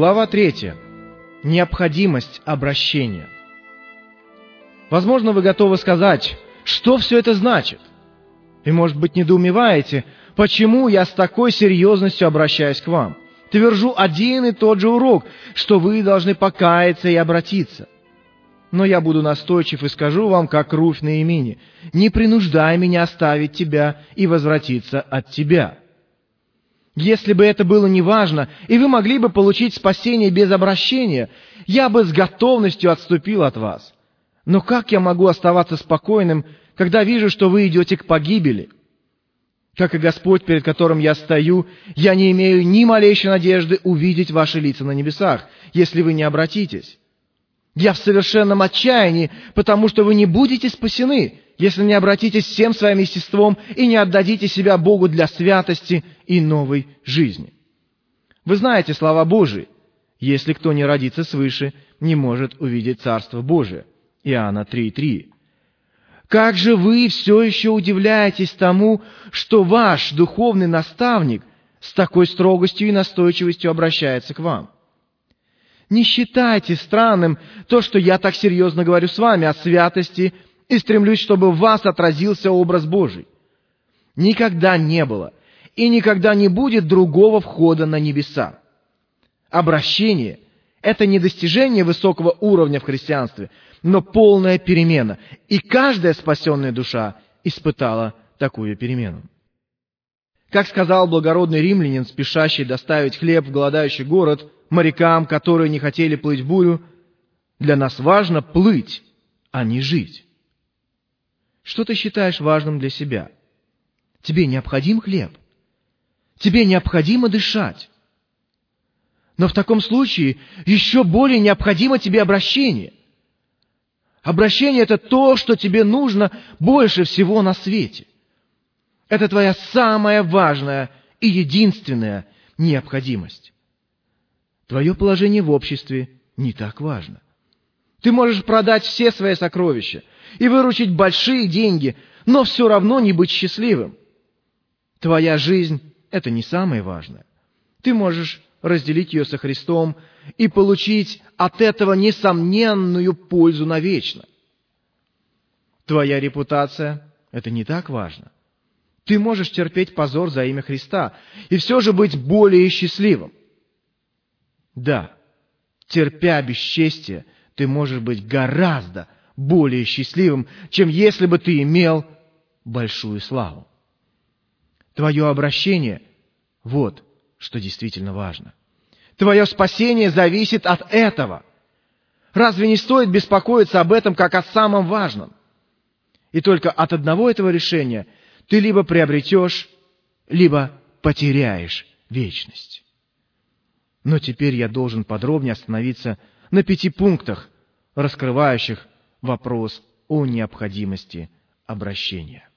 Глава 3. Необходимость обращения. Возможно, вы готовы сказать, что все это значит. И, может быть, недоумеваете, почему я с такой серьезностью обращаюсь к вам. Твержу один и тот же урок, что вы должны покаяться и обратиться. Но я буду настойчив и скажу вам, как Руфь на имени, не принуждай меня оставить тебя и возвратиться от тебя. Если бы это было неважно, и вы могли бы получить спасение без обращения, я бы с готовностью отступил от вас. Но как я могу оставаться спокойным, когда вижу, что вы идете к погибели? Как и Господь, перед которым я стою, я не имею ни малейшей надежды увидеть ваши лица на небесах, если вы не обратитесь. Я в совершенном отчаянии, потому что вы не будете спасены, если не обратитесь всем своим естеством и не отдадите себя Богу для святости и новой жизни. Вы знаете слова Божии. Если кто не родится свыше, не может увидеть Царство Божие. Иоанна 3.3. Как же вы все еще удивляетесь тому, что ваш духовный наставник с такой строгостью и настойчивостью обращается к вам? Не считайте странным то, что я так серьезно говорю с вами о святости и стремлюсь, чтобы в вас отразился образ Божий. Никогда не было и никогда не будет другого входа на небеса. Обращение – это не достижение высокого уровня в христианстве, но полная перемена. И каждая спасенная душа испытала такую перемену. Как сказал благородный римлянин, спешащий доставить хлеб в голодающий город, морякам, которые не хотели плыть в бурю, для нас важно плыть, а не жить. Что ты считаешь важным для себя? Тебе необходим хлеб. Тебе необходимо дышать. Но в таком случае еще более необходимо тебе обращение. Обращение – это то, что тебе нужно больше всего на свете. Это твоя самая важная и единственная необходимость. Твое положение в обществе не так важно. Ты можешь продать все свои сокровища и выручить большие деньги, но все равно не быть счастливым. Твоя жизнь – это не самое важное. Ты можешь разделить ее со Христом и получить от этого несомненную пользу навечно. Твоя репутация – это не так важно. Ты можешь терпеть позор за имя Христа и все же быть более счастливым. Да, терпя бесчестие, ты можешь быть гораздо более счастливым, чем если бы ты имел большую славу. Твое обращение – вот что действительно важно. Твое спасение зависит от этого. Разве не стоит беспокоиться об этом, как о самом важном? И только от одного этого решения ты либо приобретешь, либо потеряешь вечность. Но теперь я должен подробнее остановиться на пяти пунктах, раскрывающих вопрос о необходимости обращения.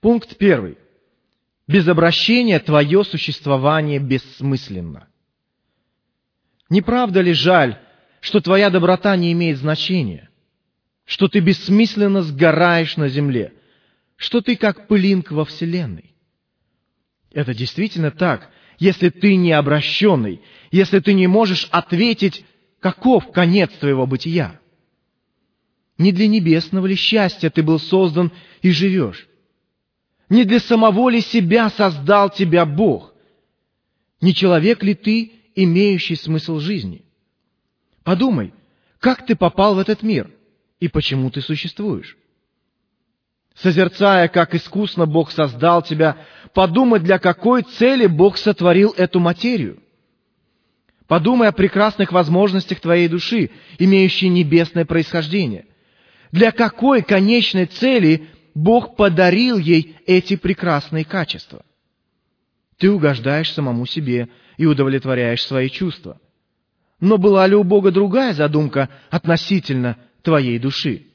Пункт первый. Без обращения твое существование бессмысленно. Не правда ли жаль, что твоя доброта не имеет значения, что ты бессмысленно сгораешь на земле, что ты как пылинка во Вселенной? Это действительно так, если ты не обращенный, если ты не можешь ответить, каков конец твоего бытия. Не для небесного ли счастья ты был создан и живешь? Не для самого ли себя создал тебя Бог? Не человек ли ты, имеющий смысл жизни? Подумай, как ты попал в этот мир и почему ты существуешь? Созерцая, как искусно Бог создал тебя, подумай, для какой цели Бог сотворил эту материю. Подумай о прекрасных возможностях твоей души, имеющей небесное происхождение. Для какой конечной цели Бог подарил ей эти прекрасные качества. Ты угождаешь самому себе и удовлетворяешь свои чувства. Но была ли у Бога другая задумка относительно твоей души?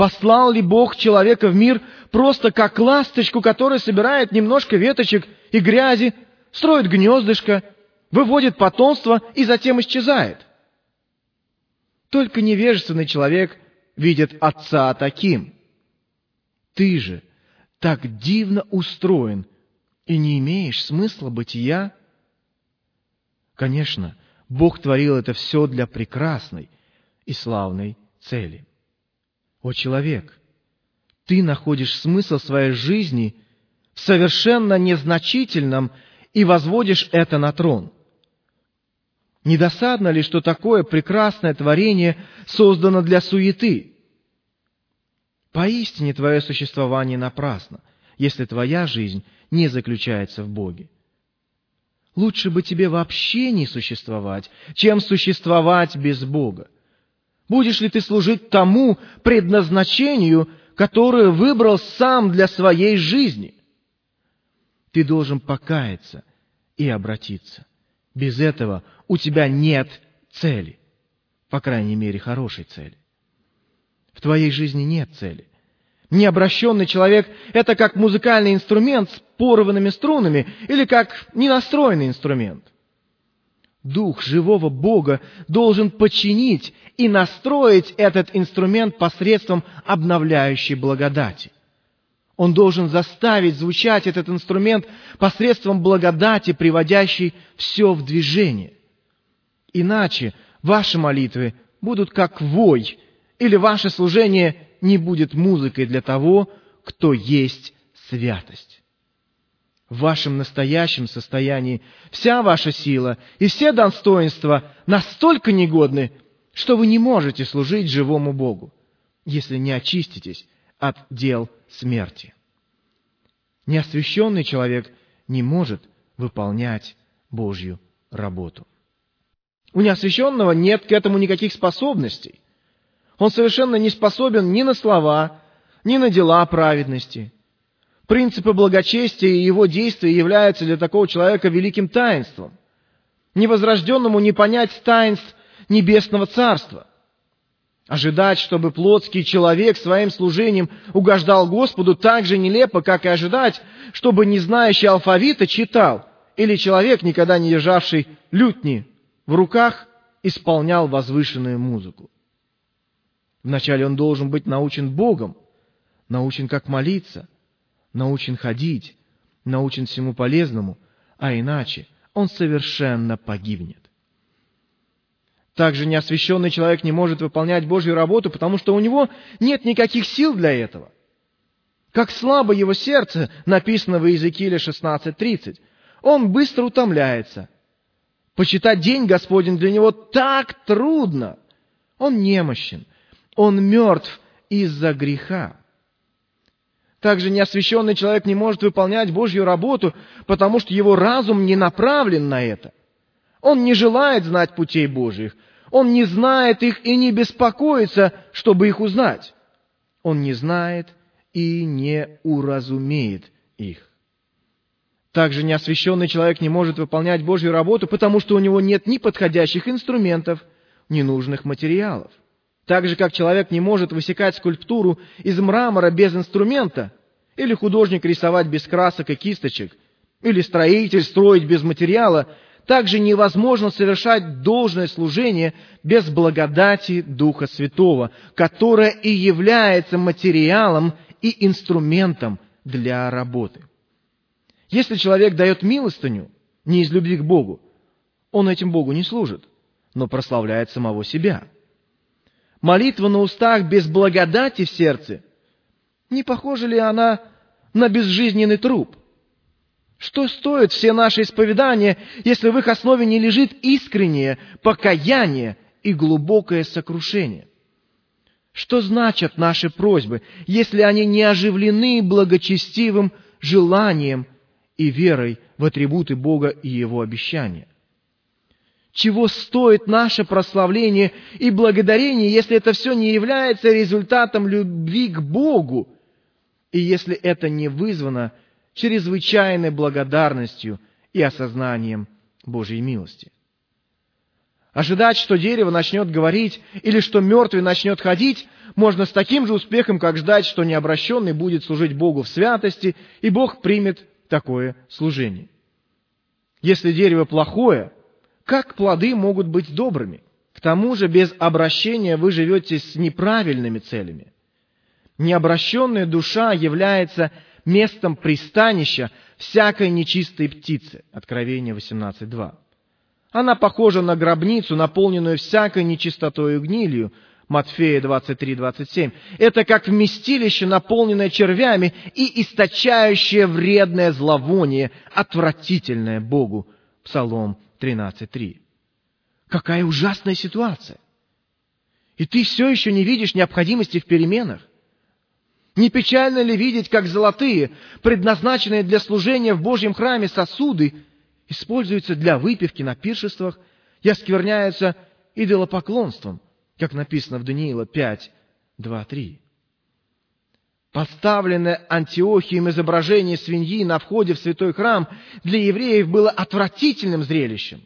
Послал ли Бог человека в мир просто как ласточку, которая собирает немножко веточек и грязи, строит гнездышко, выводит потомство и затем исчезает? Только невежественный человек видит Отца таким – ты же так дивно устроен и не имеешь смысла бытия? Конечно, Бог творил это все для прекрасной и славной цели. О человек, ты находишь смысл своей жизни в совершенно незначительном и возводишь это на трон. Недосадно ли, что такое прекрасное творение создано для суеты? Поистине твое существование напрасно, если твоя жизнь не заключается в Боге. Лучше бы тебе вообще не существовать, чем существовать без Бога. Будешь ли ты служить тому предназначению, которое выбрал сам для своей жизни? Ты должен покаяться и обратиться. Без этого у тебя нет цели, по крайней мере, хорошей цели. В твоей жизни нет цели. Необращенный человек – это как музыкальный инструмент с порванными струнами или как ненастроенный инструмент. Дух живого Бога должен починить и настроить этот инструмент посредством обновляющей благодати. Он должен заставить звучать этот инструмент посредством благодати, приводящей все в движение. Иначе ваши молитвы будут как вой, или ваше служение не будет музыкой для того, кто есть святость. В вашем настоящем состоянии вся ваша сила и все достоинства настолько негодны, что вы не можете служить живому Богу, если не очиститесь от дел смерти. Неосвященный человек не может выполнять Божью работу. У неосвященного нет к этому никаких способностей. Он совершенно не способен ни на слова, ни на дела праведности. Принципы благочестия и его действия являются для такого человека великим таинством. Невозрожденному не понять таинств Небесного Царства. Ожидать, чтобы плотский человек своим служением угождал Господу, так же нелепо, как и ожидать, чтобы не знающий алфавита читал, или человек, никогда не державший лютни в руках, исполнял возвышенную музыку. Вначале он должен быть научен Богом, научен как молиться, научен ходить, научен всему полезному, а иначе он совершенно погибнет. Также неосвященный человек не может выполнять Божью работу, потому что у него нет никаких сил для этого. Как слабо его сердце, написано в Иезекииле 16.30. Он быстро утомляется. Почитать день Господень для него так трудно. Он немощен. Он мертв из-за греха. Также неосвященный человек не может выполнять Божью работу, потому что его разум не направлен на это. Он не желает знать путей Божьих. Он не знает их и не беспокоится, чтобы их узнать. Он не знает и не уразумеет их. Также неосвященный человек не может выполнять Божью работу, потому что у него нет ни подходящих инструментов, ни нужных материалов. Так же, как человек не может высекать скульптуру из мрамора без инструмента, или художник рисовать без красок и кисточек, или строитель строить без материала, также невозможно совершать должное служение без благодати Духа Святого, которая и является материалом и инструментом для работы. Если человек дает милостыню не из любви к Богу, он этим Богу не служит, но прославляет самого себя – Молитва на устах без благодати в сердце, не похожа ли она на безжизненный труп? Что стоят все наши исповедания, если в их основе не лежит искреннее покаяние и глубокое сокрушение? Что значат наши просьбы, если они не оживлены благочестивым желанием и верой в атрибуты Бога и Его обещания? Чего стоит наше прославление и благодарение, если это все не является результатом любви к Богу, и если это не вызвано чрезвычайной благодарностью и осознанием Божьей милости? Ожидать, что дерево начнет говорить или что мертвый начнет ходить, можно с таким же успехом, как ждать, что необращенный будет служить Богу в святости, и Бог примет такое служение. Если дерево плохое, как плоды могут быть добрыми? К тому же без обращения вы живете с неправильными целями. Необращенная душа является местом пристанища всякой нечистой птицы. Откровение 18.2. Она похожа на гробницу, наполненную всякой нечистотой и гнилью. Матфея 23-27. Это как вместилище, наполненное червями и источающее вредное зловоние, отвратительное Богу. Псалом 13.3. Какая ужасная ситуация! И ты все еще не видишь необходимости в переменах? Не печально ли видеть, как золотые, предназначенные для служения в Божьем храме сосуды, используются для выпивки на пиршествах и оскверняются идолопоклонством, как написано в Даниила 5, 2, 3. Поставленное Антиохием изображение свиньи на входе в святой храм для евреев было отвратительным зрелищем.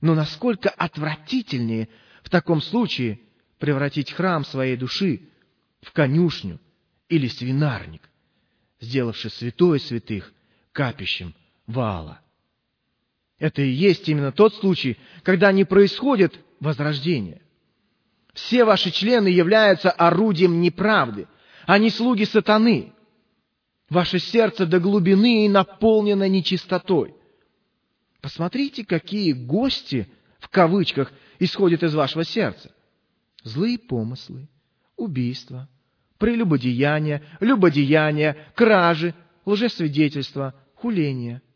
Но насколько отвратительнее в таком случае превратить храм своей души в конюшню или свинарник, сделавший святое святых капищем Ваала. Это и есть именно тот случай, когда не происходит возрождение. Все ваши члены являются орудием неправды, они слуги сатаны. Ваше сердце до глубины наполнено нечистотой. Посмотрите, какие гости, в кавычках, исходят из вашего сердца. Злые помыслы, убийства, прелюбодеяния, любодеяния, кражи, лжесвидетельства, хуления –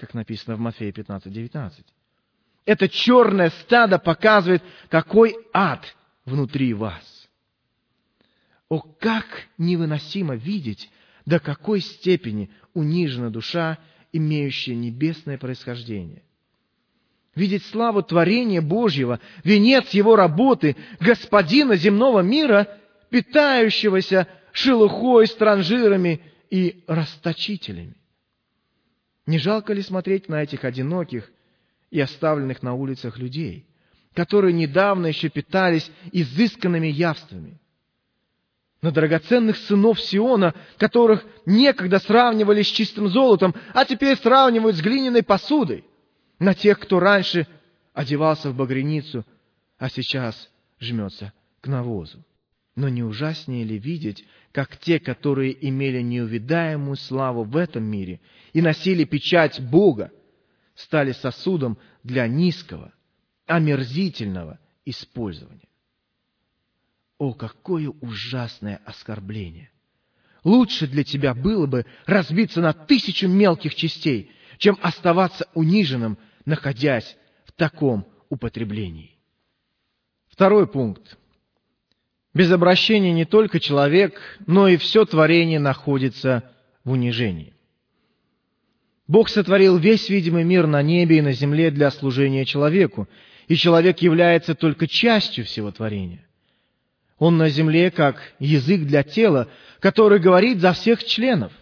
как написано в Матфея 15, 19. Это черное стадо показывает, какой ад внутри вас. О, как невыносимо видеть, до какой степени унижена душа, имеющая небесное происхождение. Видеть славу творения Божьего, венец Его работы, Господина земного мира, питающегося шелухой, странжирами и расточителями. Не жалко ли смотреть на этих одиноких и оставленных на улицах людей, которые недавно еще питались изысканными явствами? На драгоценных сынов Сиона, которых некогда сравнивали с чистым золотом, а теперь сравнивают с глиняной посудой? На тех, кто раньше одевался в багряницу, а сейчас жмется к навозу? Но не ужаснее ли видеть, как те, которые имели неувидаемую славу в этом мире и носили печать Бога, стали сосудом для низкого, омерзительного использования? О, какое ужасное оскорбление! Лучше для тебя было бы разбиться на тысячу мелких частей, чем оставаться униженным, находясь в таком употреблении. Второй пункт. Без обращения не только человек, но и все творение находится в унижении. Бог сотворил весь видимый мир на небе и на земле для служения человеку, и человек является только частью всего творения. Он на земле как язык для тела, который говорит за всех членов.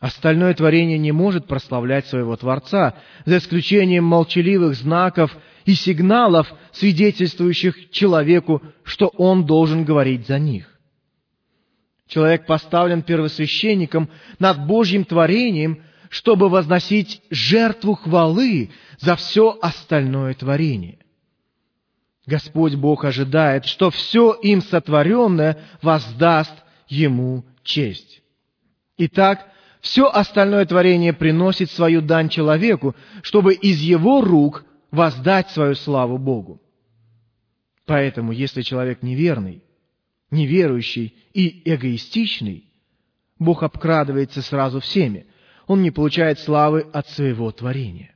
Остальное творение не может прославлять своего Творца, за исключением молчаливых знаков и сигналов, свидетельствующих человеку, что он должен говорить за них. Человек поставлен первосвященником над Божьим творением, чтобы возносить жертву хвалы за все остальное творение. Господь Бог ожидает, что все им сотворенное воздаст Ему честь. Итак, все остальное творение приносит свою дань человеку, чтобы из его рук воздать свою славу Богу. Поэтому, если человек неверный, неверующий и эгоистичный, Бог обкрадывается сразу всеми. Он не получает славы от своего творения.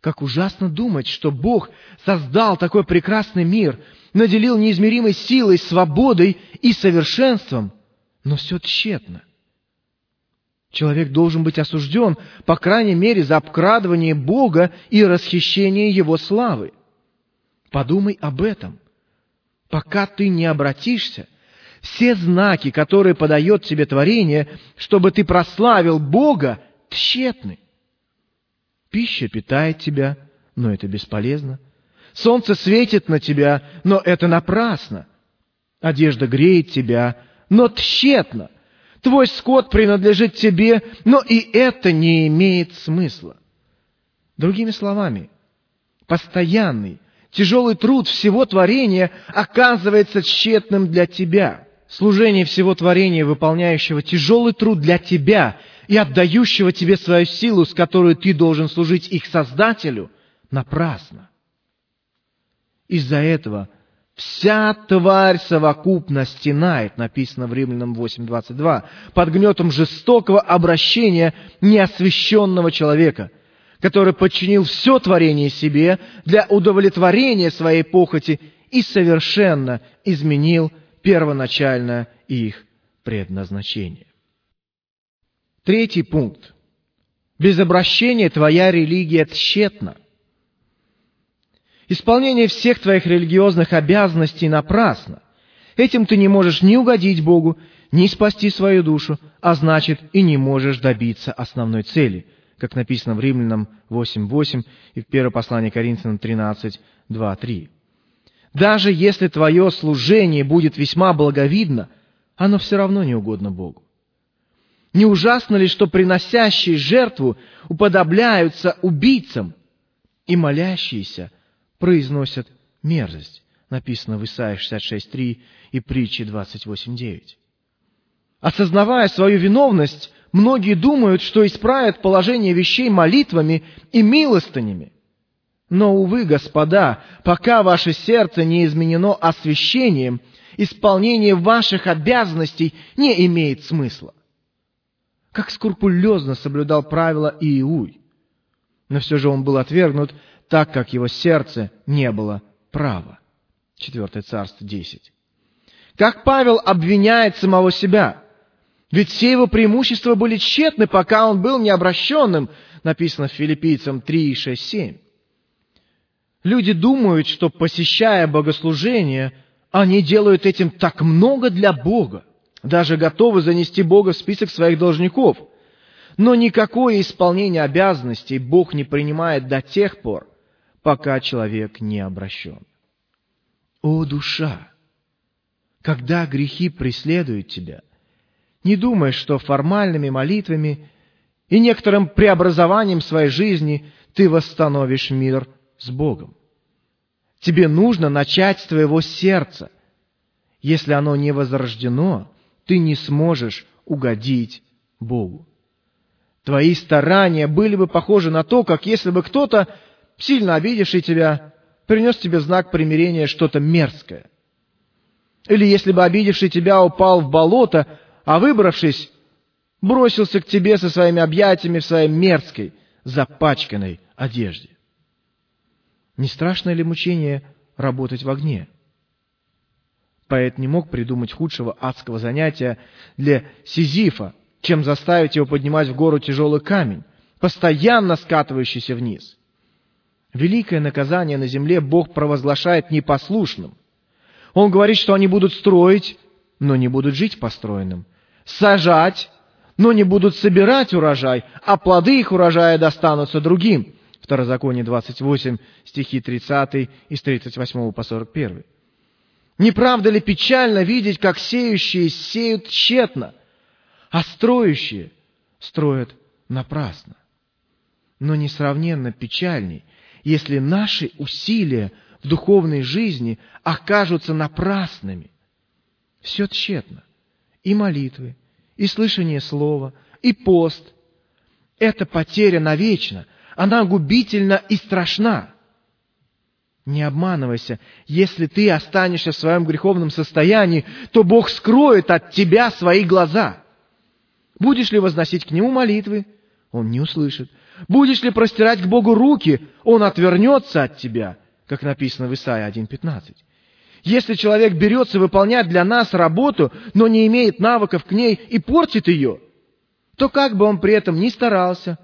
Как ужасно думать, что Бог создал такой прекрасный мир, наделил неизмеримой силой, свободой и совершенством, но все тщетно. Человек должен быть осужден, по крайней мере, за обкрадывание Бога и расхищение Его славы. Подумай об этом. Пока ты не обратишься, все знаки, которые подает тебе творение, чтобы ты прославил Бога, тщетны. Пища питает тебя, но это бесполезно. Солнце светит на тебя, но это напрасно. Одежда греет тебя, но тщетно – Твой скот принадлежит тебе, но и это не имеет смысла. Другими словами, постоянный, тяжелый труд всего творения оказывается тщетным для тебя. Служение всего творения, выполняющего тяжелый труд для тебя, и отдающего тебе свою силу, с которой ты должен служить их Создателю, напрасно. Из-за этого вся тварь совокупно стенает, написано в Римлянам 8.22, под гнетом жестокого обращения неосвященного человека, который подчинил все творение себе для удовлетворения своей похоти и совершенно изменил первоначальное их предназначение. Третий пункт. Без обращения твоя религия тщетна. Исполнение всех твоих религиозных обязанностей напрасно. Этим ты не можешь ни угодить Богу, ни спасти свою душу, а значит и не можешь добиться основной цели, как написано в Римлянам 8.8 и в 1 послании Коринфянам 13.2.3. Даже если твое служение будет весьма благовидно, оно все равно не угодно Богу. Не ужасно ли, что приносящие жертву уподобляются убийцам, и молящиеся произносят мерзость, написано в Исаии 66.3 и притче 28.9. Осознавая свою виновность, многие думают, что исправят положение вещей молитвами и милостынями. Но, увы, господа, пока ваше сердце не изменено освящением, исполнение ваших обязанностей не имеет смысла как скрупулезно соблюдал правила Иуй. Но все же он был отвергнут, так как его сердце не было права. Четвертое царство 10. Как Павел обвиняет самого себя. Ведь все его преимущества были тщетны, пока он был необращенным, написано в филиппийцам 3, 6, 7. Люди думают, что посещая богослужение, они делают этим так много для Бога даже готовы занести Бога в список своих должников. Но никакое исполнение обязанностей Бог не принимает до тех пор, пока человек не обращен. О, душа! Когда грехи преследуют тебя, не думай, что формальными молитвами и некоторым преобразованием своей жизни ты восстановишь мир с Богом. Тебе нужно начать с твоего сердца. Если оно не возрождено, ты не сможешь угодить Богу. Твои старания были бы похожи на то, как если бы кто-то, сильно обидевший тебя, принес тебе знак примирения что-то мерзкое. Или если бы обидевший тебя упал в болото, а выбравшись, бросился к тебе со своими объятиями в своей мерзкой, запачканной одежде. Не страшно ли мучение работать в огне? Поэт не мог придумать худшего адского занятия для Сизифа, чем заставить его поднимать в гору тяжелый камень, постоянно скатывающийся вниз. Великое наказание на земле Бог провозглашает непослушным. Он говорит, что они будут строить, но не будут жить построенным, сажать, но не будут собирать урожай, а плоды их урожая достанутся другим. Второзаконие 28, стихи 30 и с 38 по 41. Не правда ли печально видеть, как сеющие сеют тщетно, а строящие строят напрасно? Но несравненно печальней, если наши усилия в духовной жизни окажутся напрасными. Все тщетно. И молитвы, и слышание слова, и пост. Эта потеря навечно, она губительна и страшна. Не обманывайся. Если ты останешься в своем греховном состоянии, то Бог скроет от тебя свои глаза. Будешь ли возносить к Нему молитвы? Он не услышит. Будешь ли простирать к Богу руки? Он отвернется от тебя, как написано в Исаии 1.15. Если человек берется выполнять для нас работу, но не имеет навыков к ней и портит ее, то как бы он при этом ни старался,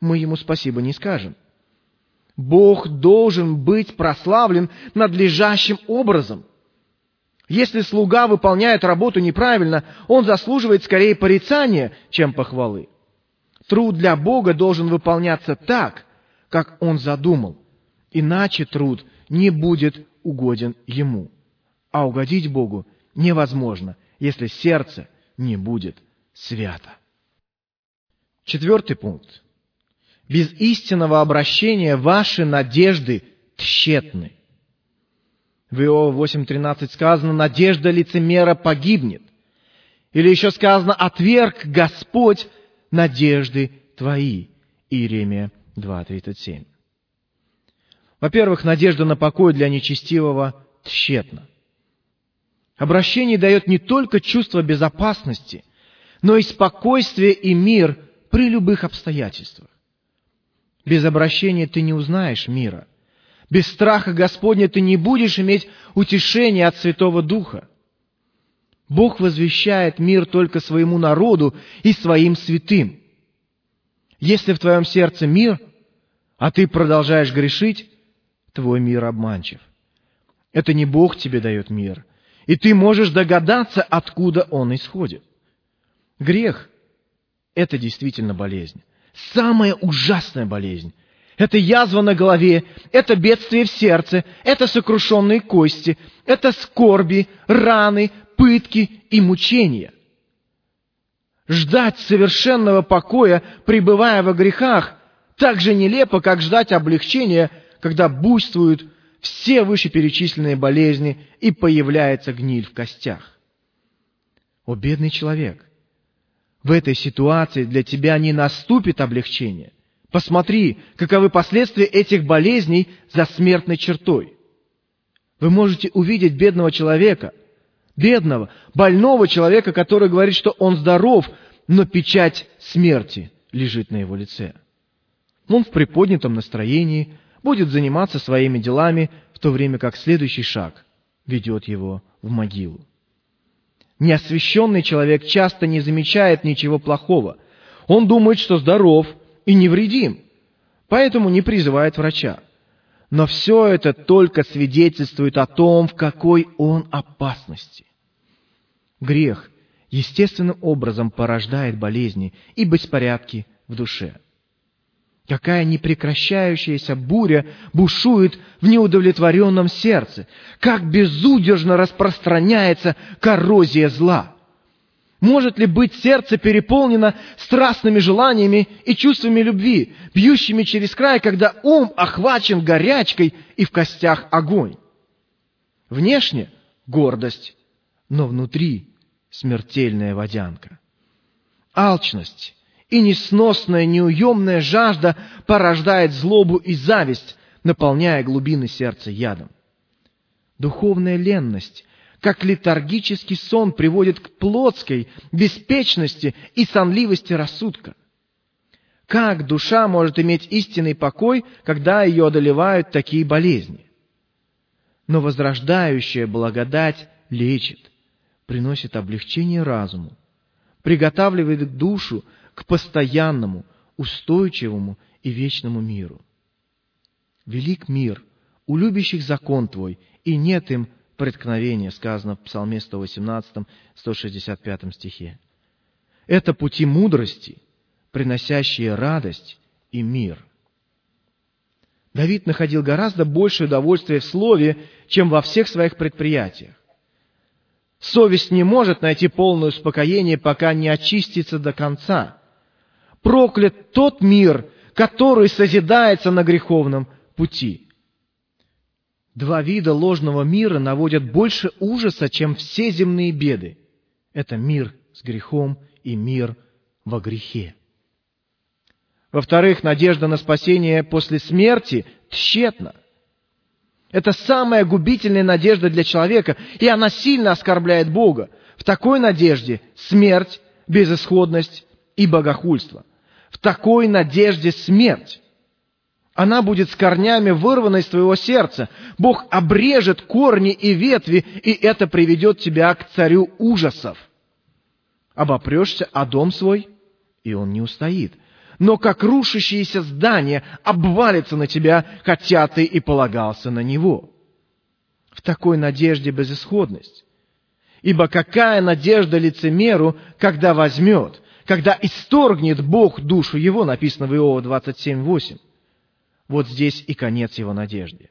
мы ему спасибо не скажем. Бог должен быть прославлен надлежащим образом. Если слуга выполняет работу неправильно, он заслуживает скорее порицания, чем похвалы. Труд для Бога должен выполняться так, как он задумал, иначе труд не будет угоден ему. А угодить Богу невозможно, если сердце не будет свято. Четвертый пункт. Без истинного обращения ваши надежды тщетны. В Иова 8.13 сказано, надежда лицемера погибнет. Или еще сказано, отверг Господь надежды твои. Иеремия 2.37. Во-первых, надежда на покой для нечестивого тщетна. Обращение дает не только чувство безопасности, но и спокойствие и мир при любых обстоятельствах. Без обращения ты не узнаешь мира. Без страха Господня ты не будешь иметь утешения от Святого Духа. Бог возвещает мир только своему народу и своим святым. Если в твоем сердце мир, а ты продолжаешь грешить, твой мир обманчив. Это не Бог тебе дает мир, и ты можешь догадаться, откуда он исходит. Грех – это действительно болезнь. Самая ужасная болезнь. Это язва на голове, это бедствие в сердце, это сокрушенные кости, это скорби, раны, пытки и мучения. Ждать совершенного покоя, пребывая во грехах, так же нелепо, как ждать облегчения, когда буйствуют все вышеперечисленные болезни и появляется гниль в костях. О, бедный человек! В этой ситуации для тебя не наступит облегчение. Посмотри, каковы последствия этих болезней за смертной чертой. Вы можете увидеть бедного человека, бедного, больного человека, который говорит, что он здоров, но печать смерти лежит на его лице. Он в приподнятом настроении будет заниматься своими делами, в то время как следующий шаг ведет его в могилу. Неосвященный человек часто не замечает ничего плохого. Он думает, что здоров и невредим, поэтому не призывает врача. Но все это только свидетельствует о том, в какой он опасности. Грех естественным образом порождает болезни и беспорядки в душе. Какая непрекращающаяся буря бушует в неудовлетворенном сердце, как безудержно распространяется коррозия зла. Может ли быть сердце переполнено страстными желаниями и чувствами любви, бьющими через край, когда ум охвачен горячкой и в костях огонь? Внешне гордость, но внутри смертельная водянка. Алчность и несносная неуемная жажда порождает злобу и зависть, наполняя глубины сердца ядом. Духовная ленность, как летаргический сон, приводит к плотской беспечности и сонливости рассудка. Как душа может иметь истинный покой, когда ее одолевают такие болезни? Но возрождающая благодать лечит, приносит облегчение разуму, приготавливает душу к постоянному, устойчивому и вечному миру. Велик мир у любящих закон Твой, и нет им преткновения, сказано в Псалме 118, 165 стихе. Это пути мудрости, приносящие радость и мир. Давид находил гораздо большее удовольствие в слове, чем во всех своих предприятиях. Совесть не может найти полное успокоение, пока не очистится до конца. Проклят тот мир, который созидается на греховном пути. Два вида ложного мира наводят больше ужаса, чем все земные беды. Это мир с грехом и мир во грехе. Во-вторых, надежда на спасение после смерти тщетна. Это самая губительная надежда для человека, и она сильно оскорбляет Бога. В такой надежде смерть, безысходность и богохульство в такой надежде смерть. Она будет с корнями вырвана из твоего сердца. Бог обрежет корни и ветви, и это приведет тебя к царю ужасов. Обопрешься о дом свой, и он не устоит. Но как рушащееся здание обвалится на тебя, хотя ты и полагался на него. В такой надежде безысходность. Ибо какая надежда лицемеру, когда возьмет, когда исторгнет Бог душу его, написано в Иова 27.8. Вот здесь и конец его надежды.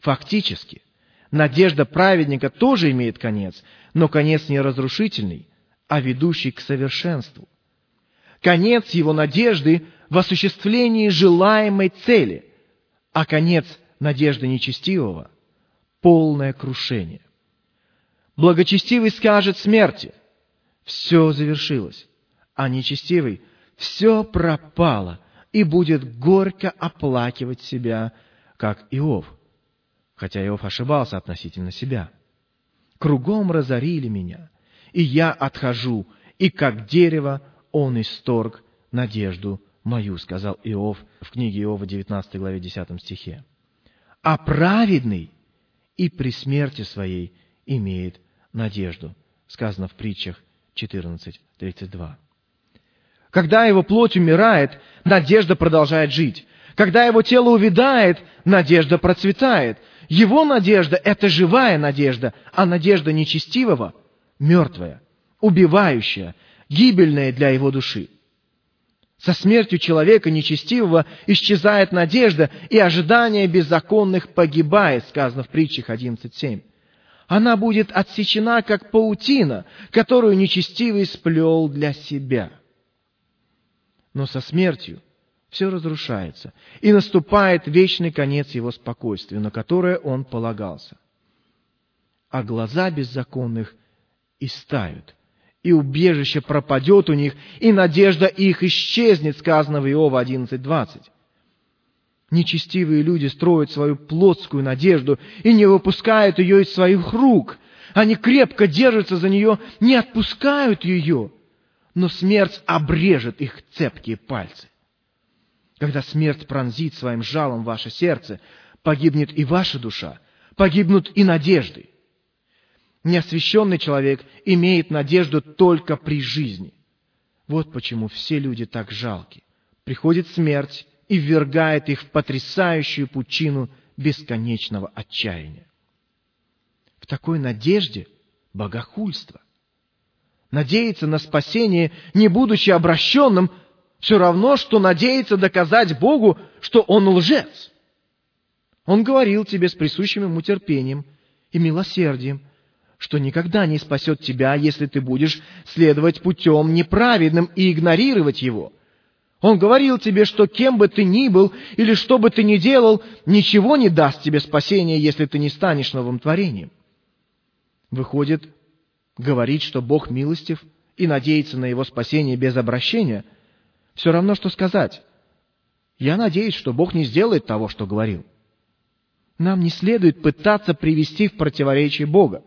Фактически, надежда праведника тоже имеет конец, но конец не разрушительный, а ведущий к совершенству. Конец его надежды в осуществлении желаемой цели, а конец надежды нечестивого – полное крушение. Благочестивый скажет смерти – все завершилось а нечестивый все пропало и будет горько оплакивать себя, как Иов. Хотя Иов ошибался относительно себя. Кругом разорили меня, и я отхожу, и как дерево он исторг надежду мою, сказал Иов в книге Иова, 19 главе, 10 стихе. А праведный и при смерти своей имеет надежду, сказано в притчах 14.32. Когда его плоть умирает, надежда продолжает жить. Когда его тело увядает, надежда процветает. Его надежда – это живая надежда, а надежда нечестивого – мертвая, убивающая, гибельная для его души. Со смертью человека нечестивого исчезает надежда, и ожидание беззаконных погибает, сказано в притчах 11.7. Она будет отсечена, как паутина, которую нечестивый сплел для себя – но со смертью все разрушается, и наступает вечный конец его спокойствия, на которое он полагался. А глаза беззаконных истают, и убежище пропадет у них, и надежда их исчезнет, сказано в Иова 11.20. Нечестивые люди строят свою плотскую надежду и не выпускают ее из своих рук. Они крепко держатся за нее, не отпускают ее – но смерть обрежет их цепкие пальцы. Когда смерть пронзит своим жалом ваше сердце, погибнет и ваша душа, погибнут и надежды. Неосвященный человек имеет надежду только при жизни. Вот почему все люди так жалки. Приходит смерть и ввергает их в потрясающую пучину бесконечного отчаяния. В такой надежде богохульство надеяться на спасение, не будучи обращенным, все равно, что надеяться доказать Богу, что Он лжец. Он говорил тебе с присущим ему терпением и милосердием, что никогда не спасет тебя, если ты будешь следовать путем неправедным и игнорировать его. Он говорил тебе, что кем бы ты ни был или что бы ты ни делал, ничего не даст тебе спасения, если ты не станешь новым творением. Выходит, говорить, что Бог милостив, и надеяться на Его спасение без обращения, все равно, что сказать, я надеюсь, что Бог не сделает того, что говорил. Нам не следует пытаться привести в противоречие Бога.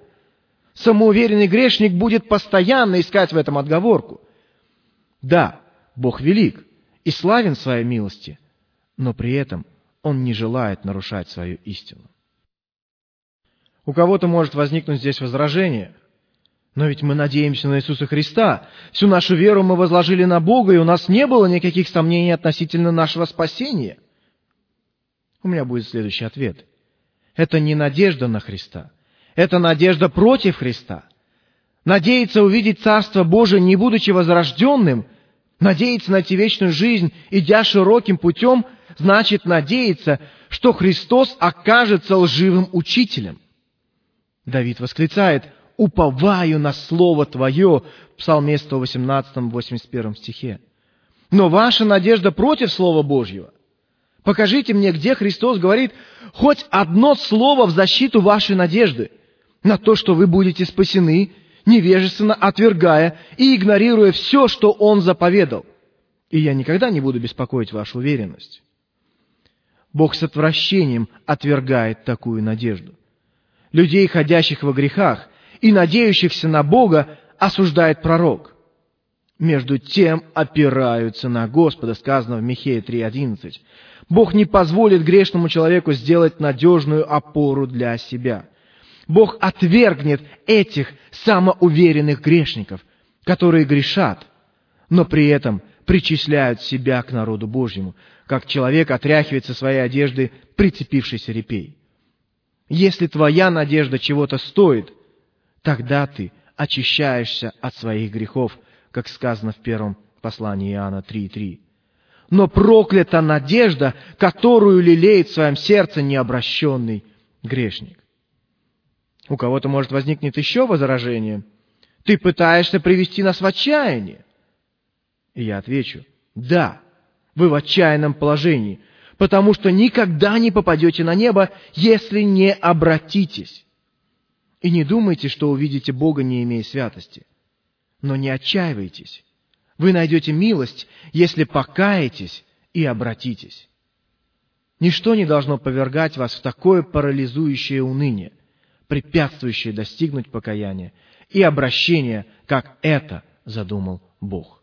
Самоуверенный грешник будет постоянно искать в этом отговорку. Да, Бог велик и славен своей милости, но при этом Он не желает нарушать свою истину. У кого-то может возникнуть здесь возражение – но ведь мы надеемся на Иисуса Христа. Всю нашу веру мы возложили на Бога, и у нас не было никаких сомнений относительно нашего спасения. У меня будет следующий ответ. Это не надежда на Христа. Это надежда против Христа. Надеяться увидеть Царство Божие, не будучи возрожденным, надеяться найти вечную жизнь, идя широким путем, значит надеяться, что Христос окажется лживым учителем. Давид восклицает – уповаю на Слово Твое, в Псалме 118, 81 стихе. Но ваша надежда против Слова Божьего. Покажите мне, где Христос говорит хоть одно слово в защиту вашей надежды на то, что вы будете спасены, невежественно отвергая и игнорируя все, что Он заповедал. И я никогда не буду беспокоить вашу уверенность. Бог с отвращением отвергает такую надежду. Людей, ходящих во грехах, и надеющихся на Бога осуждает пророк. Между тем опираются на Господа, сказано в Михея 3.11. Бог не позволит грешному человеку сделать надежную опору для себя. Бог отвергнет этих самоуверенных грешников, которые грешат, но при этом причисляют себя к народу Божьему, как человек отряхивает со своей одежды прицепившийся репей. Если твоя надежда чего-то стоит, тогда ты очищаешься от своих грехов, как сказано в первом послании Иоанна 3.3. Но проклята надежда, которую лелеет в своем сердце необращенный грешник. У кого-то может возникнет еще возражение. Ты пытаешься привести нас в отчаяние. И я отвечу, да, вы в отчаянном положении, потому что никогда не попадете на небо, если не обратитесь. И не думайте, что увидите Бога, не имея святости. Но не отчаивайтесь. Вы найдете милость, если покаетесь и обратитесь. Ничто не должно повергать вас в такое парализующее уныние, препятствующее достигнуть покаяния и обращения, как это задумал Бог.